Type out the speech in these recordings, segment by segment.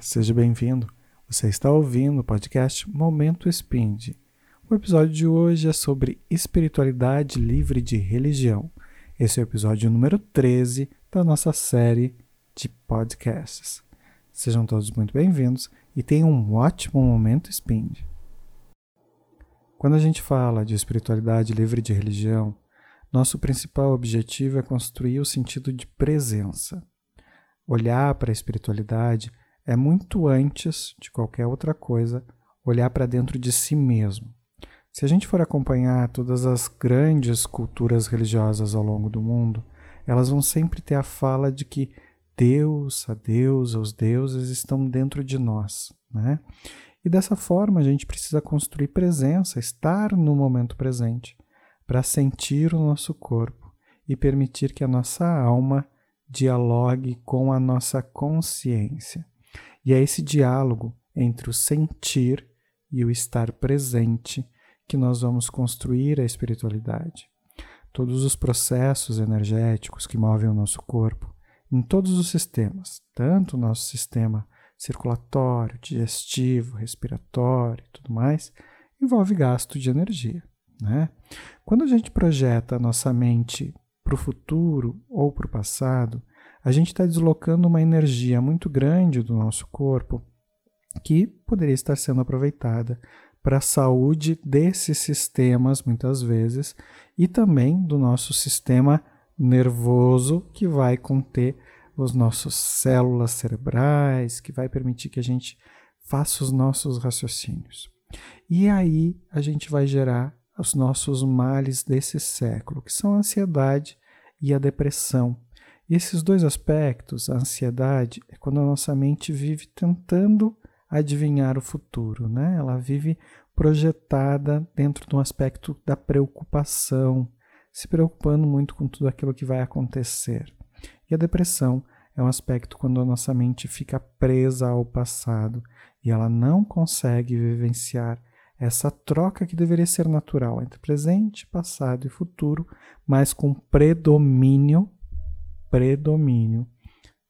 Seja bem-vindo. Você está ouvindo o podcast Momento Spind. O episódio de hoje é sobre espiritualidade livre de religião. Esse é o episódio número 13 da nossa série de podcasts. Sejam todos muito bem-vindos e tenham um ótimo momento Spind. Quando a gente fala de espiritualidade livre de religião, nosso principal objetivo é construir o sentido de presença. Olhar para a espiritualidade é muito antes de qualquer outra coisa olhar para dentro de si mesmo. Se a gente for acompanhar todas as grandes culturas religiosas ao longo do mundo, elas vão sempre ter a fala de que Deus, a Deus, os deuses estão dentro de nós, né? E dessa forma a gente precisa construir presença, estar no momento presente, para sentir o nosso corpo e permitir que a nossa alma dialogue com a nossa consciência. E é esse diálogo entre o sentir e o estar presente que nós vamos construir a espiritualidade. Todos os processos energéticos que movem o nosso corpo, em todos os sistemas, tanto o nosso sistema circulatório, digestivo, respiratório e tudo mais, envolve gasto de energia. Né? Quando a gente projeta a nossa mente para o futuro ou para o passado, a gente está deslocando uma energia muito grande do nosso corpo que poderia estar sendo aproveitada para a saúde desses sistemas, muitas vezes, e também do nosso sistema nervoso, que vai conter os nossos células cerebrais, que vai permitir que a gente faça os nossos raciocínios. E aí a gente vai gerar os nossos males desse século, que são a ansiedade e a depressão, e esses dois aspectos, a ansiedade, é quando a nossa mente vive tentando adivinhar o futuro, né? Ela vive projetada dentro de um aspecto da preocupação, se preocupando muito com tudo aquilo que vai acontecer. E a depressão é um aspecto quando a nossa mente fica presa ao passado e ela não consegue vivenciar essa troca que deveria ser natural entre presente, passado e futuro, mas com predomínio predomínio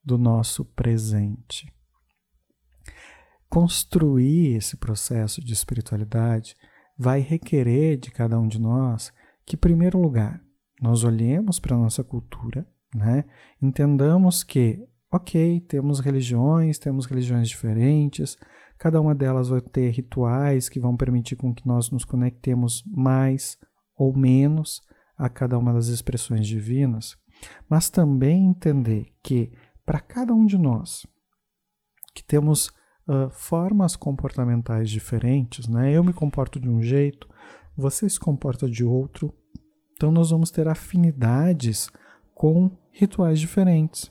do nosso presente. Construir esse processo de espiritualidade vai requerer de cada um de nós que, em primeiro lugar, nós olhemos para a nossa cultura, né? entendamos que, ok, temos religiões, temos religiões diferentes, cada uma delas vai ter rituais que vão permitir com que nós nos conectemos mais ou menos a cada uma das expressões divinas, mas também entender que para cada um de nós que temos uh, formas comportamentais diferentes, né? Eu me comporto de um jeito, você se comporta de outro, então nós vamos ter afinidades com rituais diferentes.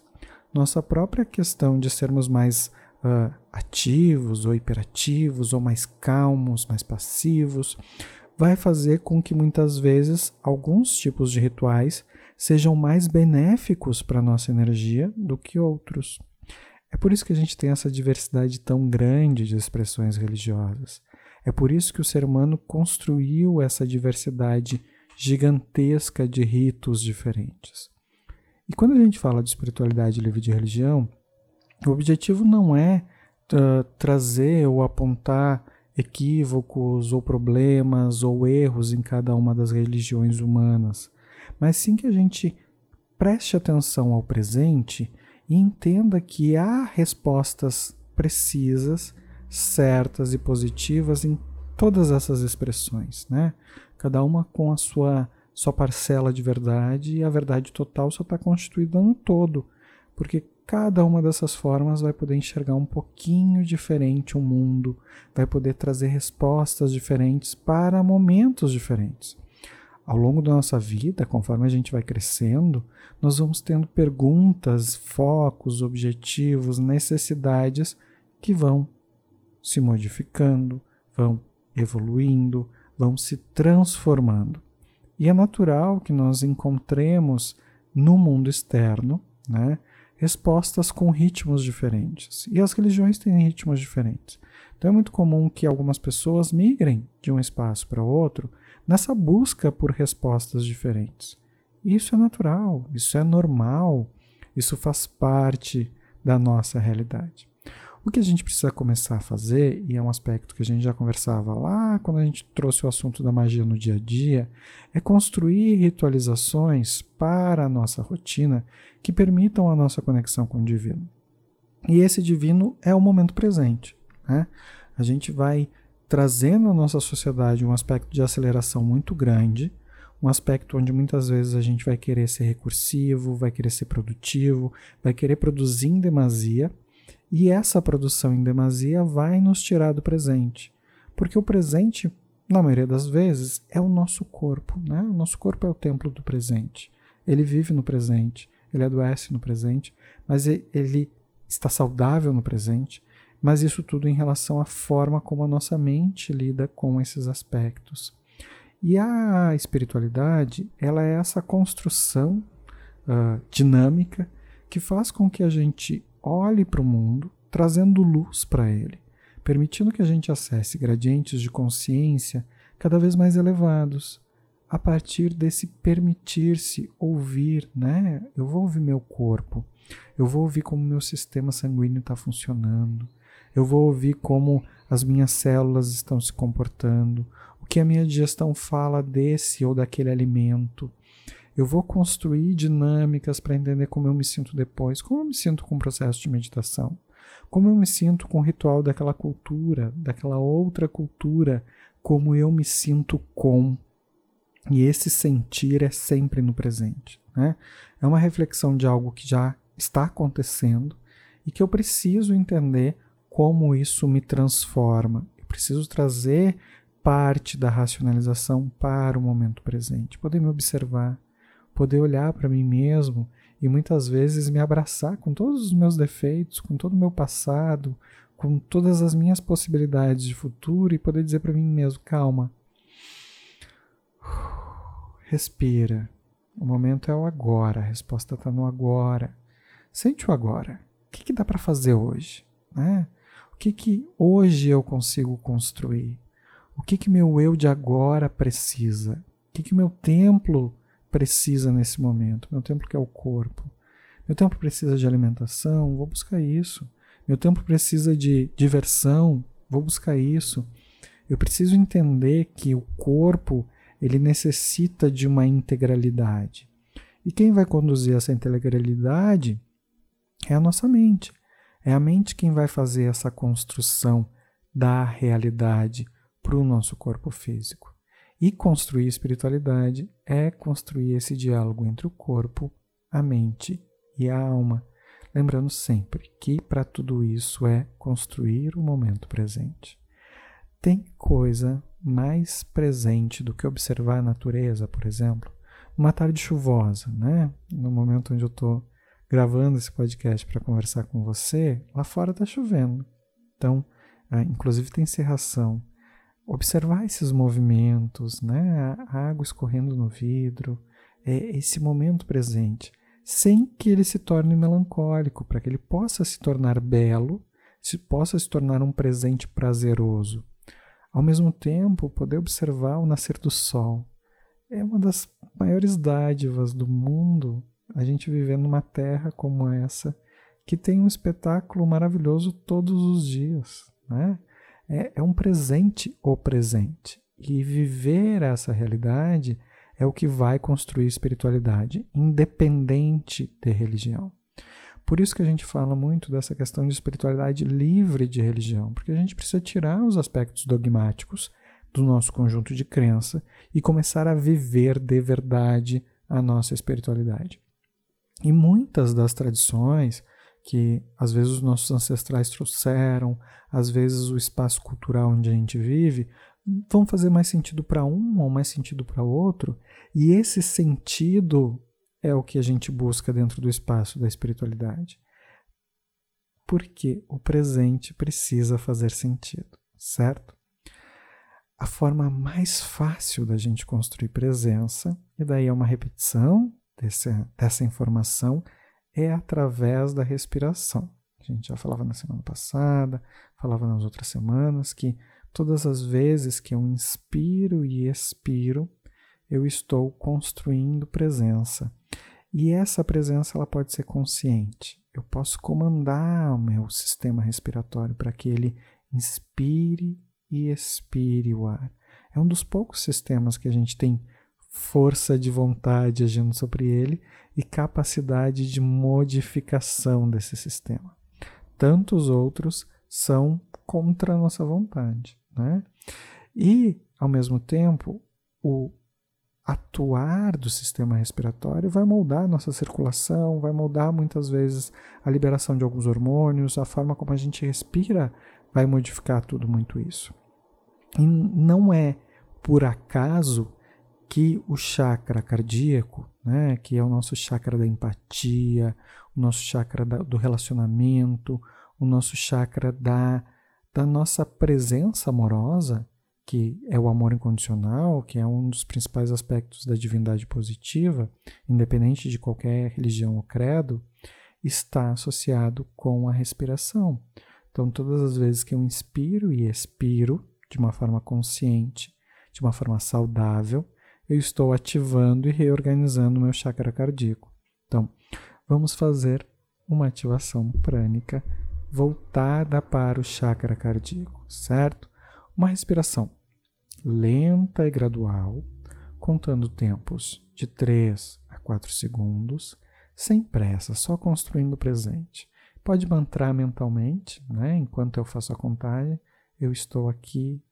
Nossa própria questão de sermos mais uh, ativos ou hiperativos, ou mais calmos, mais passivos, vai fazer com que muitas vezes alguns tipos de rituais sejam mais benéficos para a nossa energia do que outros. É por isso que a gente tem essa diversidade tão grande de expressões religiosas. É por isso que o ser humano construiu essa diversidade gigantesca de ritos diferentes. E quando a gente fala de espiritualidade livre de religião, o objetivo não é uh, trazer ou apontar equívocos ou problemas ou erros em cada uma das religiões humanas mas sim que a gente preste atenção ao presente e entenda que há respostas precisas, certas e positivas em todas essas expressões, né? Cada uma com a sua sua parcela de verdade e a verdade total só está constituída no todo, porque cada uma dessas formas vai poder enxergar um pouquinho diferente o mundo, vai poder trazer respostas diferentes para momentos diferentes ao longo da nossa vida, conforme a gente vai crescendo, nós vamos tendo perguntas, focos, objetivos, necessidades que vão se modificando, vão evoluindo, vão se transformando. E é natural que nós encontremos no mundo externo né, respostas com ritmos diferentes. E as religiões têm ritmos diferentes. Então é muito comum que algumas pessoas migrem de um espaço para outro nessa busca por respostas diferentes. Isso é natural, isso é normal, isso faz parte da nossa realidade. O que a gente precisa começar a fazer, e é um aspecto que a gente já conversava lá quando a gente trouxe o assunto da magia no dia a dia, é construir ritualizações para a nossa rotina que permitam a nossa conexão com o divino. E esse divino é o momento presente. Né? A gente vai trazendo à nossa sociedade um aspecto de aceleração muito grande, um aspecto onde muitas vezes a gente vai querer ser recursivo, vai querer ser produtivo, vai querer produzir em demasia e essa produção em demasia vai nos tirar do presente. Porque o presente, na maioria das vezes, é o nosso corpo. Né? O nosso corpo é o templo do presente. Ele vive no presente, ele adoece no presente, mas ele está saudável no presente. Mas isso tudo em relação à forma como a nossa mente lida com esses aspectos. E a espiritualidade, ela é essa construção uh, dinâmica que faz com que a gente olhe para o mundo trazendo luz para ele, permitindo que a gente acesse gradientes de consciência cada vez mais elevados, a partir desse permitir-se ouvir, né? Eu vou ouvir meu corpo, eu vou ouvir como meu sistema sanguíneo está funcionando, eu vou ouvir como as minhas células estão se comportando, o que a minha digestão fala desse ou daquele alimento, eu vou construir dinâmicas para entender como eu me sinto depois, como eu me sinto com o processo de meditação, como eu me sinto com o ritual daquela cultura, daquela outra cultura, como eu me sinto com. E esse sentir é sempre no presente. Né? É uma reflexão de algo que já está acontecendo e que eu preciso entender como isso me transforma. Eu preciso trazer parte da racionalização para o momento presente, poder me observar, poder olhar para mim mesmo e muitas vezes me abraçar com todos os meus defeitos, com todo o meu passado, com todas as minhas possibilidades de futuro e poder dizer para mim mesmo: calma, respira. O momento é o agora, a resposta está no agora. Sente o agora. O que, que dá para fazer hoje? Né? O que, que hoje eu consigo construir? O que, que meu eu de agora precisa? O que, que meu templo precisa nesse momento. Meu tempo quer o corpo. Meu tempo precisa de alimentação, vou buscar isso. Meu tempo precisa de diversão, vou buscar isso. Eu preciso entender que o corpo ele necessita de uma integralidade. E quem vai conduzir essa integralidade é a nossa mente. É a mente quem vai fazer essa construção da realidade para o nosso corpo físico. E construir espiritualidade é construir esse diálogo entre o corpo, a mente e a alma. Lembrando sempre que para tudo isso é construir o momento presente. Tem coisa mais presente do que observar a natureza, por exemplo, uma tarde chuvosa, né? No momento onde eu estou gravando esse podcast para conversar com você, lá fora está chovendo. Então, ah, inclusive tem serração observar esses movimentos, né? a água escorrendo no vidro, é esse momento presente, sem que ele se torne melancólico, para que ele possa se tornar belo, se possa se tornar um presente prazeroso. Ao mesmo tempo, poder observar o nascer do sol é uma das maiores dádivas do mundo. A gente viver numa terra como essa, que tem um espetáculo maravilhoso todos os dias, né? é, é um presente o presente. E viver essa realidade é o que vai construir espiritualidade, independente de religião. Por isso que a gente fala muito dessa questão de espiritualidade livre de religião, porque a gente precisa tirar os aspectos dogmáticos do nosso conjunto de crença e começar a viver de verdade a nossa espiritualidade. E muitas das tradições que às vezes os nossos ancestrais trouxeram, às vezes o espaço cultural onde a gente vive, vão fazer mais sentido para um ou mais sentido para outro, e esse sentido é o que a gente busca dentro do espaço da espiritualidade. Porque o presente precisa fazer sentido, certo? A forma mais fácil da gente construir presença, e daí é uma repetição dessa, dessa informação, é através da respiração. A gente já falava na semana passada, falava nas outras semanas, que todas as vezes que eu inspiro e expiro, eu estou construindo presença. E essa presença ela pode ser consciente. Eu posso comandar o meu sistema respiratório para que ele inspire e expire o ar. É um dos poucos sistemas que a gente tem força de vontade agindo sobre ele e capacidade de modificação desse sistema. Tantos outros são contra a nossa vontade. Né? E, ao mesmo tempo, o atuar do sistema respiratório vai moldar a nossa circulação, vai moldar muitas vezes a liberação de alguns hormônios, a forma como a gente respira vai modificar tudo muito isso. E não é por acaso que o chakra cardíaco, né, que é o nosso chakra da empatia, o nosso chakra da, do relacionamento, o nosso chakra da, da nossa presença amorosa, que é o amor incondicional, que é um dos principais aspectos da divindade positiva, independente de qualquer religião ou credo, está associado com a respiração. Então, todas as vezes que eu inspiro e expiro de uma forma consciente, de uma forma saudável, eu estou ativando e reorganizando o meu chakra cardíaco. Então, vamos fazer uma ativação prânica voltada para o chakra cardíaco, certo? Uma respiração lenta e gradual, contando tempos de 3 a 4 segundos, sem pressa, só construindo o presente. Pode mantrar mentalmente, né? enquanto eu faço a contagem, eu estou aqui,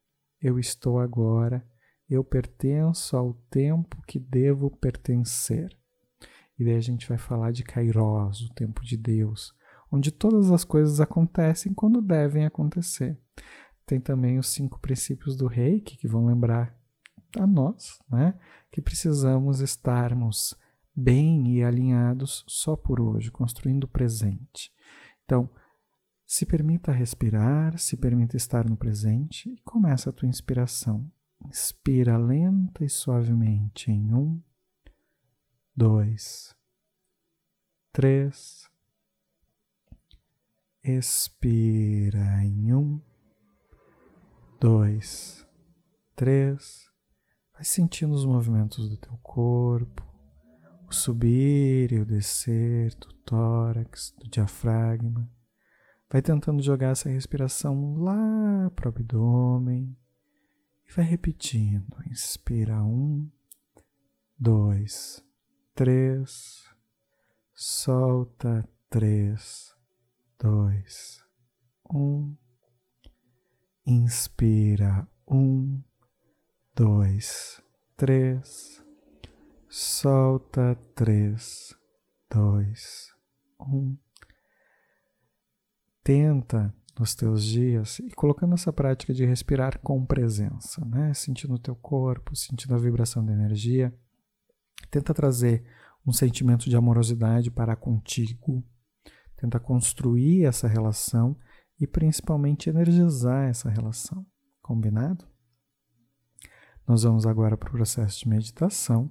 eu estou agora, eu pertenço ao tempo que devo pertencer. E daí a gente vai falar de Kairos, o tempo de Deus, onde todas as coisas acontecem quando devem acontecer. Tem também os cinco princípios do reiki que vão lembrar a nós, né, que precisamos estarmos bem e alinhados só por hoje, construindo o presente. Então, se permita respirar, se permita estar no presente e começa a tua inspiração. Inspira lenta e suavemente em um, dois, três. Expira em um, dois, três. Vai sentindo os movimentos do teu corpo, o subir e o descer do tórax, do diafragma. Vai tentando jogar essa respiração lá para o abdômen e vai repetindo. Inspira um, dois, três. Solta três, dois, um. Inspira um, dois, três. Solta três, dois, um. Tenta nos teus dias e colocando essa prática de respirar com presença, né? Sentindo o teu corpo, sentindo a vibração da energia. Tenta trazer um sentimento de amorosidade para contigo. Tenta construir essa relação e principalmente energizar essa relação. Combinado? Nós vamos agora para o processo de meditação,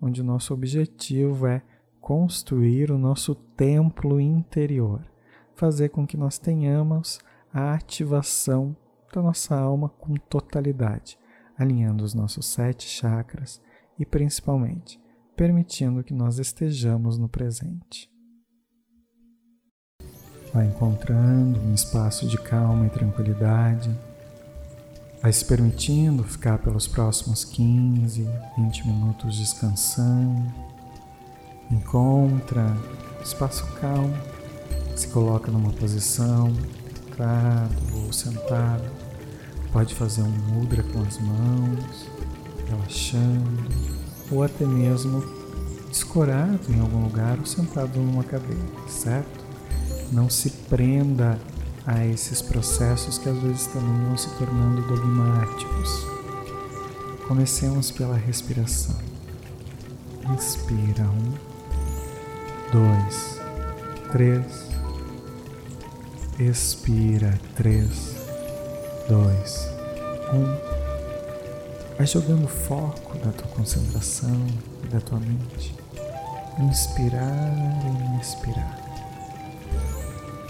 onde o nosso objetivo é construir o nosso templo interior, fazer com que nós tenhamos a ativação da nossa alma com totalidade, alinhando os nossos sete chakras e principalmente permitindo que nós estejamos no presente. Vai encontrando um espaço de calma e tranquilidade. Vai se permitindo ficar pelos próximos 15, 20 minutos descansando. Encontra espaço calmo, se coloca numa posição, deitado ou sentado. Pode fazer um mudra com as mãos, relaxando, ou até mesmo escorado em algum lugar ou sentado numa cadeira, certo? Não se prenda a esses processos que às vezes também vão se tornando dogmáticos. Comecemos pela respiração. Inspira um, dois, três. Expira três, dois, um. Vai jogando foco da tua concentração e da tua mente. Inspirar e expirar.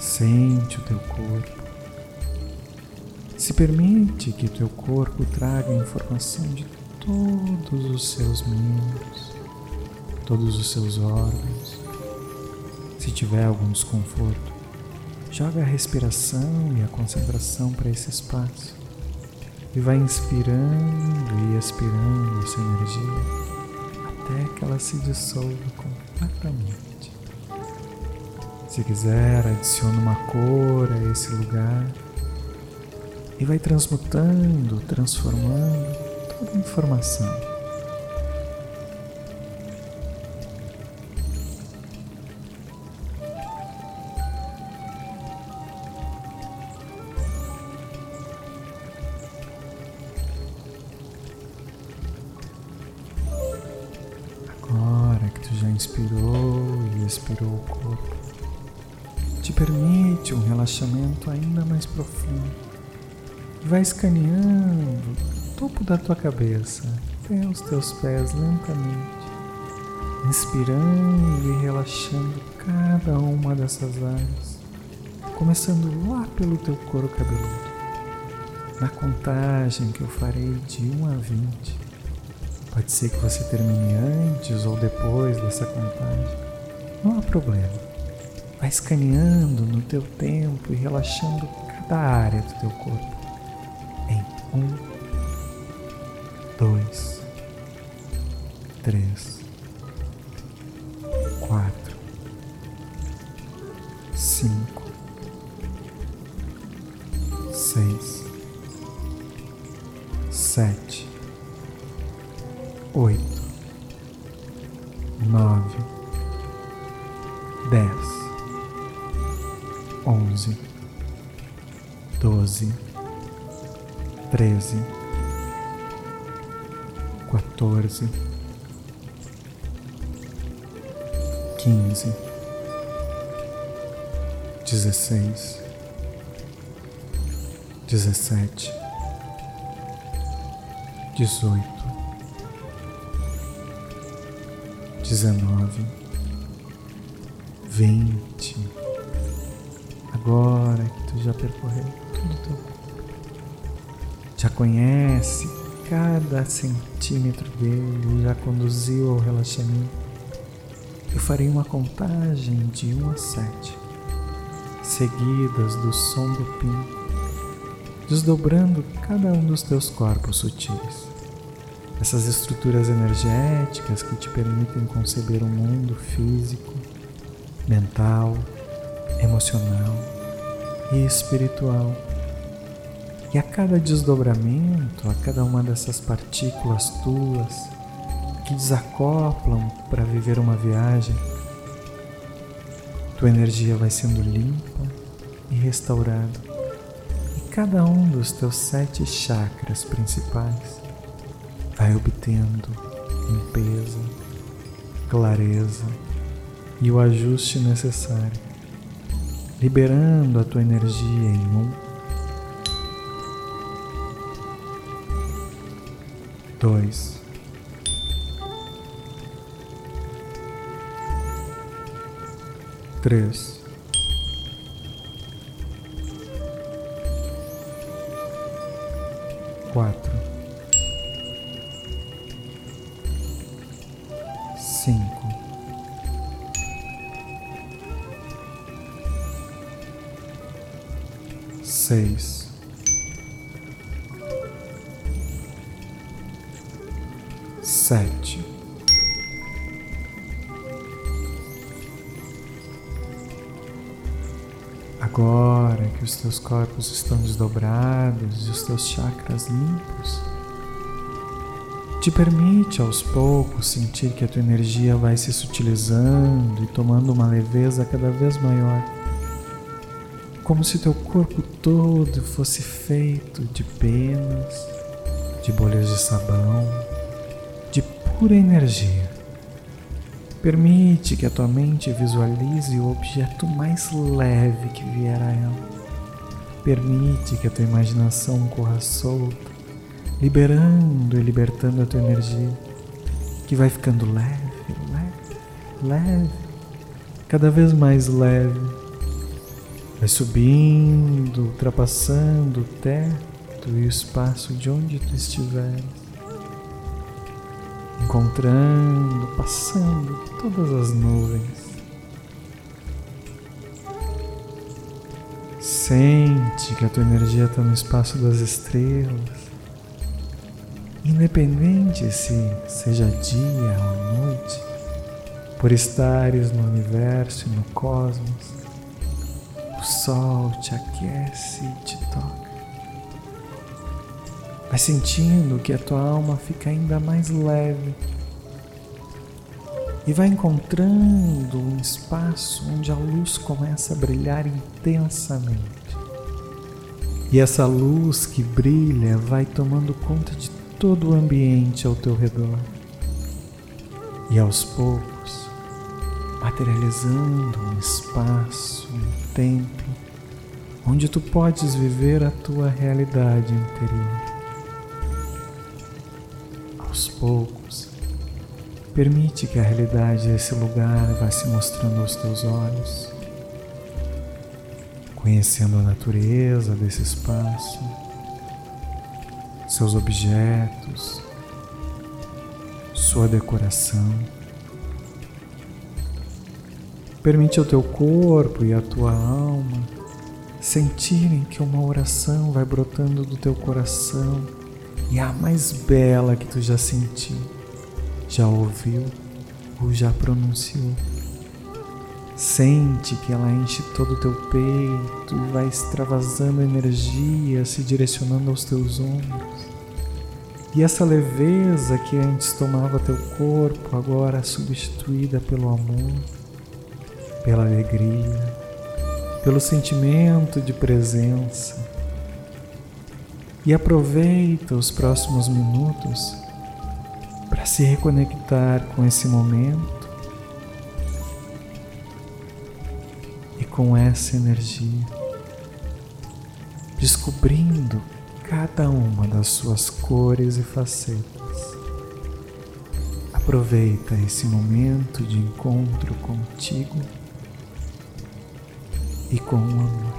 Sente o teu corpo. Se permite que teu corpo traga informação de todos os seus membros. todos os seus órgãos. Se tiver algum desconforto, joga a respiração e a concentração para esse espaço e vai inspirando e expirando essa energia até que ela se dissolva completamente. Se quiser, adicione uma cor a esse lugar e vai transmutando, transformando toda a informação. Expirou o corpo, te permite um relaxamento ainda mais profundo. Vai escaneando o topo da tua cabeça até os teus pés lentamente, inspirando e relaxando cada uma dessas áreas, começando lá pelo teu couro cabeludo. Na contagem que eu farei de 1 a 20, Pode ser que você termine antes ou depois dessa contagem. Não há problema. Vai escaneando no teu tempo e relaxando cada área do teu corpo. Em um, dois, três, dezoito dezenove, vinte. Agora que tu já percorreu todo o teu já conhece cada centímetro dele, já conduziu ao relaxamento. Eu farei uma contagem de 1 a 7, seguidas do som do pino, desdobrando cada um dos teus corpos sutis essas estruturas energéticas que te permitem conceber um mundo físico, mental, emocional e espiritual. E a cada desdobramento, a cada uma dessas partículas tuas que desacoplam para viver uma viagem, tua energia vai sendo limpa e restaurada. Cada um dos teus sete chakras principais vai obtendo limpeza, clareza e o ajuste necessário, liberando a tua energia em um, dois, três. Quatro. cinco, seis, sete, agora que os teus corpos estão desdobrados e os teus chakras limpos te permite aos poucos sentir que a tua energia vai se sutilizando e tomando uma leveza cada vez maior, como se teu corpo todo fosse feito de penas, de bolhas de sabão, de pura energia. Permite que a tua mente visualize o objeto mais leve que vier a ela. Permite que a tua imaginação corra solta liberando e libertando a tua energia, que vai ficando leve, leve, leve, cada vez mais leve. Vai subindo, ultrapassando o teto e o espaço de onde tu estiveres. Encontrando, passando todas as nuvens. Sente que a tua energia está no espaço das estrelas. Independente se seja dia ou noite, por estares no universo e no cosmos, o sol te aquece e te toca. Vai sentindo que a tua alma fica ainda mais leve e vai encontrando um espaço onde a luz começa a brilhar intensamente. E essa luz que brilha vai tomando conta de todo o ambiente ao teu redor. E aos poucos, materializando um espaço, um templo, onde tu podes viver a tua realidade interior. Aos poucos, permite que a realidade desse lugar vá se mostrando aos teus olhos, conhecendo a natureza desse espaço seus objetos, sua decoração. Permite ao teu corpo e à tua alma sentirem que uma oração vai brotando do teu coração e a mais bela que tu já sentiu, já ouviu ou já pronunciou. Sente que ela enche todo o teu peito e vai extravasando energia, se direcionando aos teus ombros. E essa leveza que antes tomava teu corpo, agora é substituída pelo amor, pela alegria, pelo sentimento de presença. E aproveita os próximos minutos para se reconectar com esse momento com essa energia, descobrindo cada uma das suas cores e facetas. Aproveita esse momento de encontro contigo e com o amor.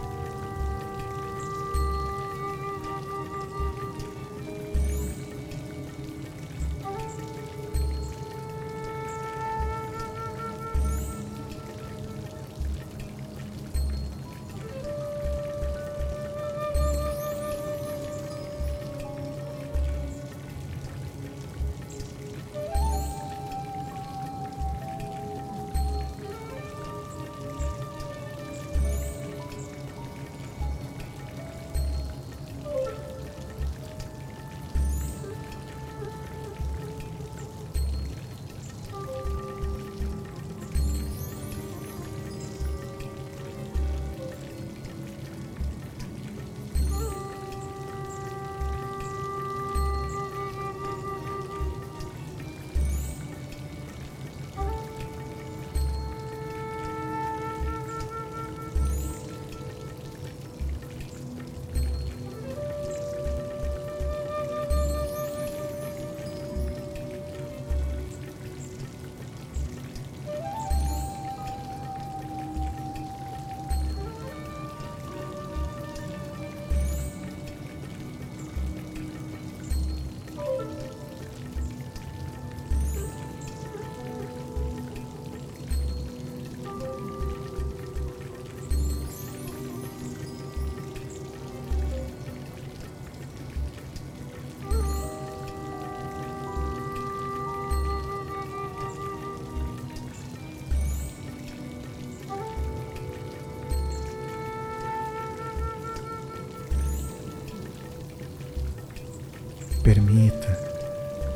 Permita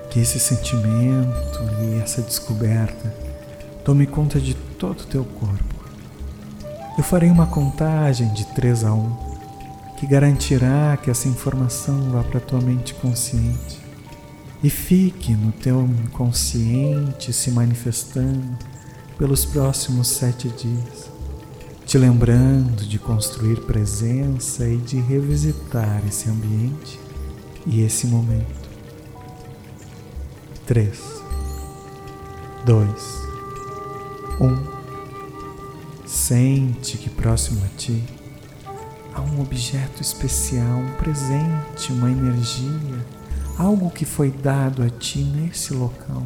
que esse sentimento e essa descoberta tome conta de todo o teu corpo. Eu farei uma contagem de 3 a 1 que garantirá que essa informação vá para a tua mente consciente e fique no teu inconsciente se manifestando pelos próximos sete dias, te lembrando de construir presença e de revisitar esse ambiente e esse momento. 3, 2, 1. Sente que próximo a ti há um objeto especial, um presente, uma energia, algo que foi dado a ti nesse local.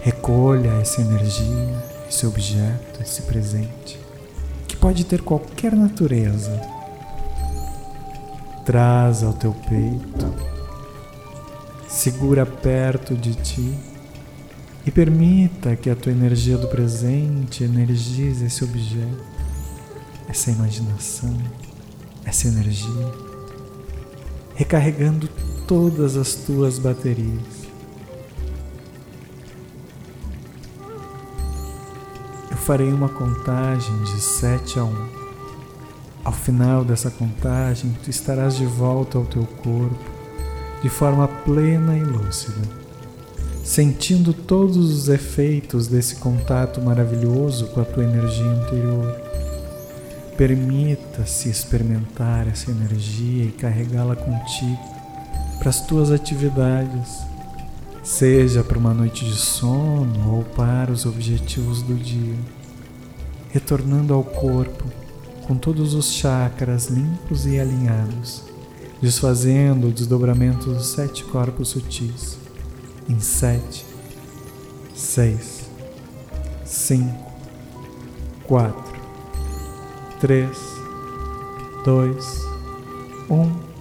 Recolha essa energia, esse objeto, esse presente, que pode ter qualquer natureza. Traz ao teu peito, segura perto de ti e permita que a tua energia do presente energize esse objeto, essa imaginação, essa energia, recarregando todas as tuas baterias. Eu farei uma contagem de 7 a 1. Ao final dessa contagem, tu estarás de volta ao teu corpo de forma plena e lúcida sentindo todos os efeitos desse contato maravilhoso com a tua energia interior. Permita-se experimentar essa energia e carregá-la contigo para as tuas atividades, seja para uma noite de sono ou para os objetivos do dia, retornando ao corpo com todos os chakras limpos e alinhados, desfazendo o desdobramento dos sete corpos sutis em sete, seis, cinco, quatro, três, dois, um.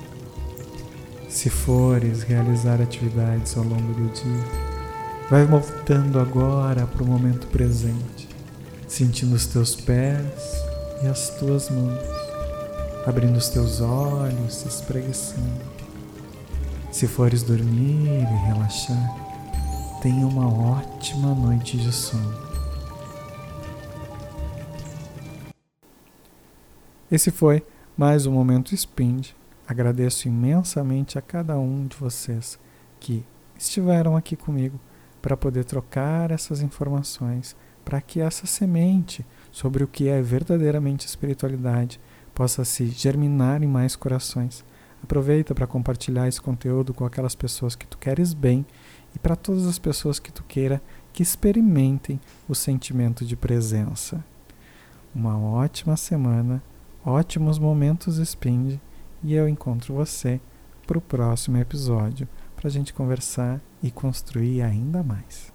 Se fores realizar atividades ao longo do dia, vai voltando agora para o momento presente, sentindo os teus pés e as tuas mãos, abrindo os teus olhos, se espreguiçando. Se fores dormir e relaxar, tenha uma ótima noite de sono. Esse foi mais um Momento Spind. Agradeço imensamente a cada um de vocês que estiveram aqui comigo para poder trocar essas informações, para que essa semente sobre o que é verdadeiramente espiritualidade possa se germinar em mais corações Aproveita para compartilhar esse conteúdo com aquelas pessoas que tu queres bem e para todas as pessoas que tu queira que experimentem o sentimento de presença. Uma ótima semana, ótimos momentos Spind e eu encontro você para o próximo episódio para a gente conversar e construir ainda mais.